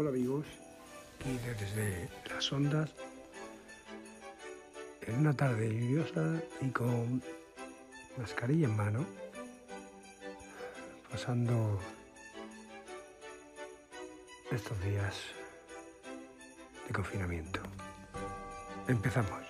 Hola amigos, aquí desde las ondas, en una tarde lluviosa y con mascarilla en mano, pasando estos días de confinamiento. Empezamos.